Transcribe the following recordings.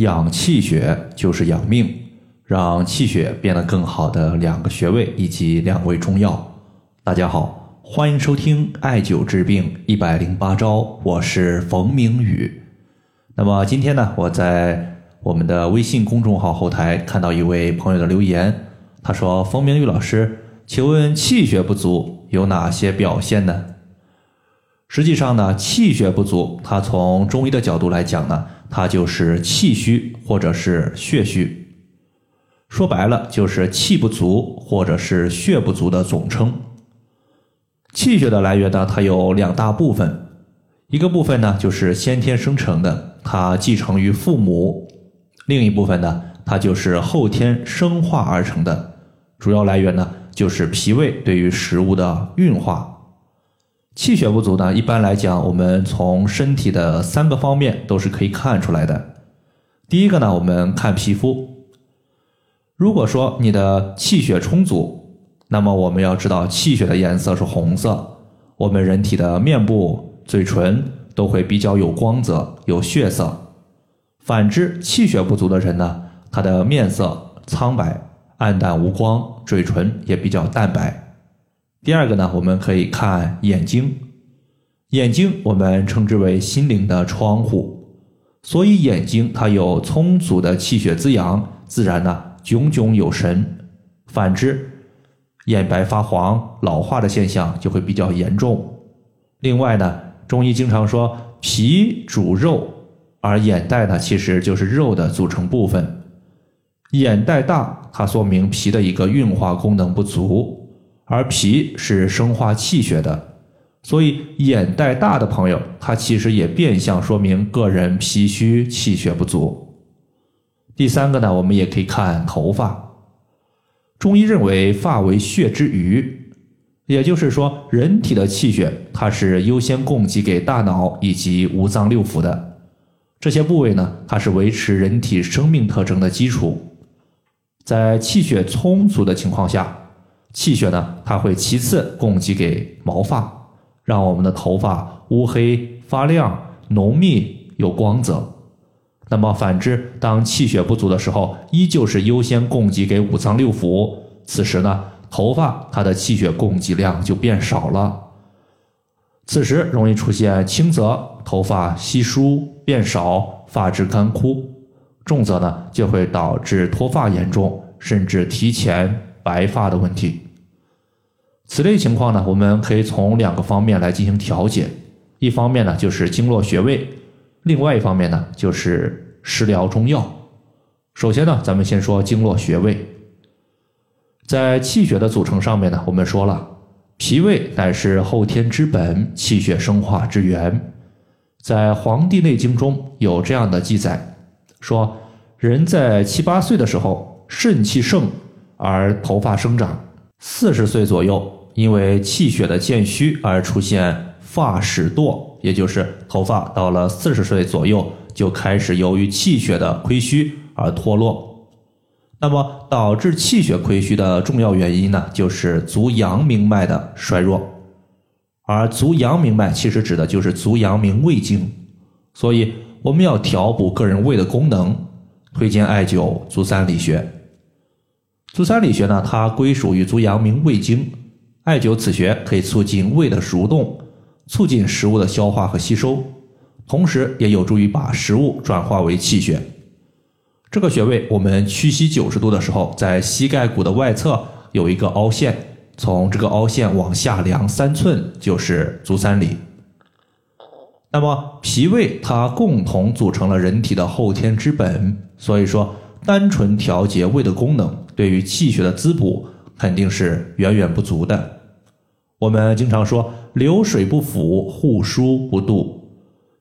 养气血就是养命，让气血变得更好的两个穴位以及两味中药。大家好，欢迎收听艾灸治病一百零八招，我是冯明宇。那么今天呢，我在我们的微信公众号后台看到一位朋友的留言，他说：“冯明宇老师，请问气血不足有哪些表现呢？”实际上呢，气血不足，它从中医的角度来讲呢，它就是气虚或者是血虚。说白了，就是气不足或者是血不足的总称。气血的来源呢，它有两大部分，一个部分呢就是先天生成的，它继承于父母；另一部分呢，它就是后天生化而成的，主要来源呢就是脾胃对于食物的运化。气血不足呢，一般来讲，我们从身体的三个方面都是可以看出来的。第一个呢，我们看皮肤。如果说你的气血充足，那么我们要知道气血的颜色是红色，我们人体的面部、嘴唇都会比较有光泽、有血色。反之，气血不足的人呢，他的面色苍白、暗淡无光，嘴唇也比较淡白。第二个呢，我们可以看眼睛，眼睛我们称之为心灵的窗户，所以眼睛它有充足的气血滋养，自然呢炯炯有神。反之，眼白发黄、老化的现象就会比较严重。另外呢，中医经常说脾主肉，而眼袋呢其实就是肉的组成部分，眼袋大，它说明脾的一个运化功能不足。而脾是生化气血的，所以眼袋大的朋友，他其实也变相说明个人脾虚气血不足。第三个呢，我们也可以看头发。中医认为发为血之余，也就是说，人体的气血它是优先供给给大脑以及五脏六腑的这些部位呢，它是维持人体生命特征的基础。在气血充足的情况下。气血呢，它会其次供给给毛发，让我们的头发乌黑发亮、浓密有光泽。那么反之，当气血不足的时候，依旧是优先供给给五脏六腑。此时呢，头发它的气血供给量就变少了，此时容易出现轻则头发稀疏变少、发质干枯，重则呢就会导致脱发严重，甚至提前。白发的问题，此类情况呢，我们可以从两个方面来进行调节。一方面呢，就是经络穴位；另外一方面呢，就是食疗中药。首先呢，咱们先说经络穴位。在气血的组成上面呢，我们说了，脾胃乃是后天之本，气血生化之源。在《黄帝内经》中有这样的记载，说人在七八岁的时候，肾气盛。而头发生长，四十岁左右，因为气血的渐虚而出现发始堕，也就是头发到了四十岁左右就开始由于气血的亏虚而脱落。那么导致气血亏虚的重要原因呢，就是足阳明脉的衰弱。而足阳明脉其实指的就是足阳明胃经，所以我们要调补个人胃的功能，推荐艾灸足三里穴。足三里穴呢，它归属于足阳明胃经，艾灸此穴可以促进胃的蠕动，促进食物的消化和吸收，同时也有助于把食物转化为气血。这个穴位，我们屈膝九十度的时候，在膝盖骨的外侧有一个凹陷，从这个凹陷往下量三寸就是足三里。那么脾胃它共同组成了人体的后天之本，所以说。单纯调节胃的功能，对于气血的滋补肯定是远远不足的。我们经常说“流水不腐，户枢不蠹”，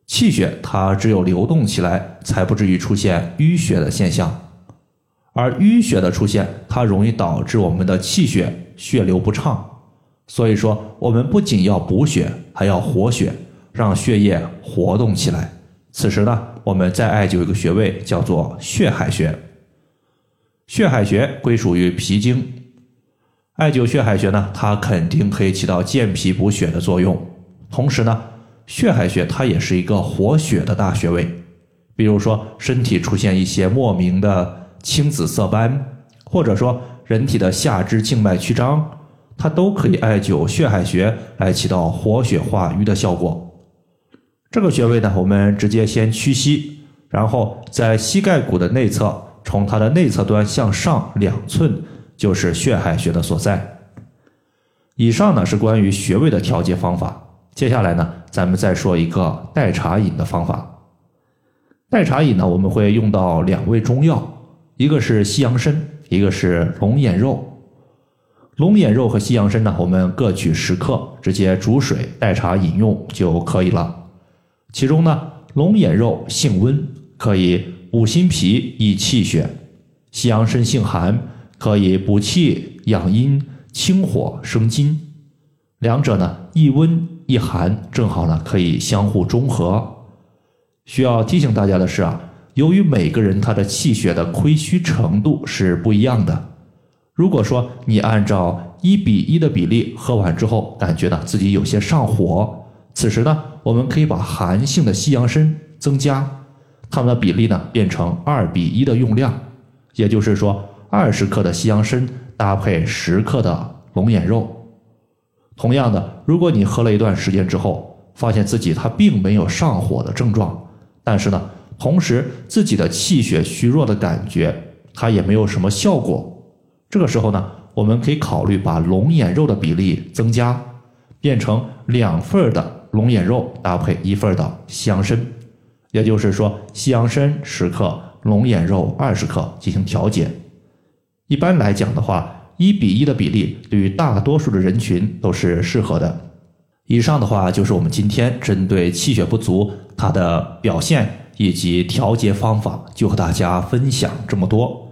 气血它只有流动起来，才不至于出现淤血的现象。而淤血的出现，它容易导致我们的气血血流不畅。所以说，我们不仅要补血，还要活血，让血液活动起来。此时呢，我们再艾灸一个穴位，叫做血海穴。血海穴归属于脾经，艾灸血海穴呢，它肯定可以起到健脾补血的作用。同时呢，血海穴它也是一个活血的大穴位。比如说身体出现一些莫名的青紫色斑，或者说人体的下肢静脉曲张，它都可以艾灸血海穴来起到活血化瘀的效果。这个穴位呢，我们直接先屈膝，然后在膝盖骨的内侧，从它的内侧端向上两寸，就是血海穴的所在。以上呢是关于穴位的调节方法。接下来呢，咱们再说一个代茶饮的方法。代茶饮呢，我们会用到两味中药，一个是西洋参，一个是龙眼肉。龙眼肉和西洋参呢，我们各取十克，直接煮水代茶饮用就可以了。其中呢，龙眼肉性温，可以补心脾、益气血；西洋参性寒，可以补气养阴、清火生津。两者呢，一温一寒，正好呢可以相互中和。需要提醒大家的是啊，由于每个人他的气血的亏虚程度是不一样的，如果说你按照一比一的比例喝完之后，感觉呢自己有些上火，此时呢。我们可以把寒性的西洋参增加，它们的比例呢变成二比一的用量，也就是说二十克的西洋参搭配十克的龙眼肉。同样的，如果你喝了一段时间之后，发现自己它并没有上火的症状，但是呢，同时自己的气血虚弱的感觉它也没有什么效果，这个时候呢，我们可以考虑把龙眼肉的比例增加，变成两份的。龙眼肉搭配一份的西洋参，也就是说西洋参十克，龙眼肉二十克进行调节。一般来讲的话，一比一的比例对于大多数的人群都是适合的。以上的话就是我们今天针对气血不足它的表现以及调节方法，就和大家分享这么多。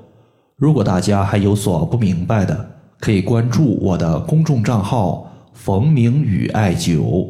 如果大家还有所不明白的，可以关注我的公众账号“冯明宇艾灸”。